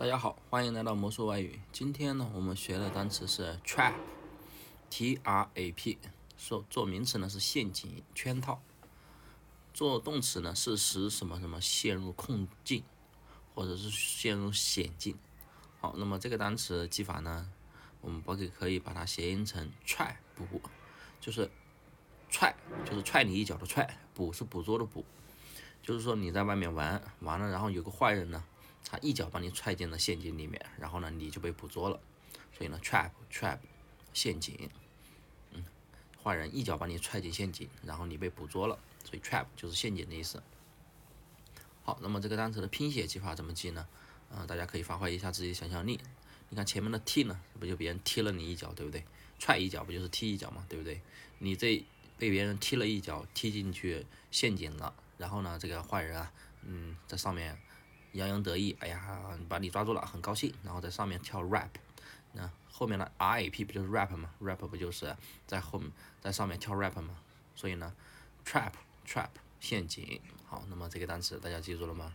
大家好，欢迎来到魔术外语。今天呢，我们学的单词是 trap，t r a p，说做名词呢是陷阱、圈套；做动词呢是使什么什么陷入困境，或者是陷入险境。好，那么这个单词记法呢，我们可以可以把它谐音成踹捕，就是踹就是踹你一脚的踹，捕是捕捉的捕，就是说你在外面玩完了，然后有个坏人呢。他一脚把你踹进了陷阱里面，然后呢，你就被捕捉了。所以呢，trap trap 陷阱，嗯，坏人一脚把你踹进陷阱，然后你被捕捉了。所以 trap 就是陷阱的意思。好，那么这个单词的拼写记法怎么记呢？嗯，大家可以发挥一下自己的想象力。你看前面的踢呢，不就别人踢了你一脚，对不对？踹一脚不就是踢一脚嘛，对不对？你这被别人踢了一脚，踢进去陷阱了，然后呢，这个坏人啊，嗯，在上面。洋洋得意，哎呀，把你抓住了，很高兴，然后在上面跳 rap，那后面的 rap 不就是 rap 吗？rap 不就是在后面在上面跳 rap 吗？所以呢，trap trap 陷阱，好，那么这个单词大家记住了吗？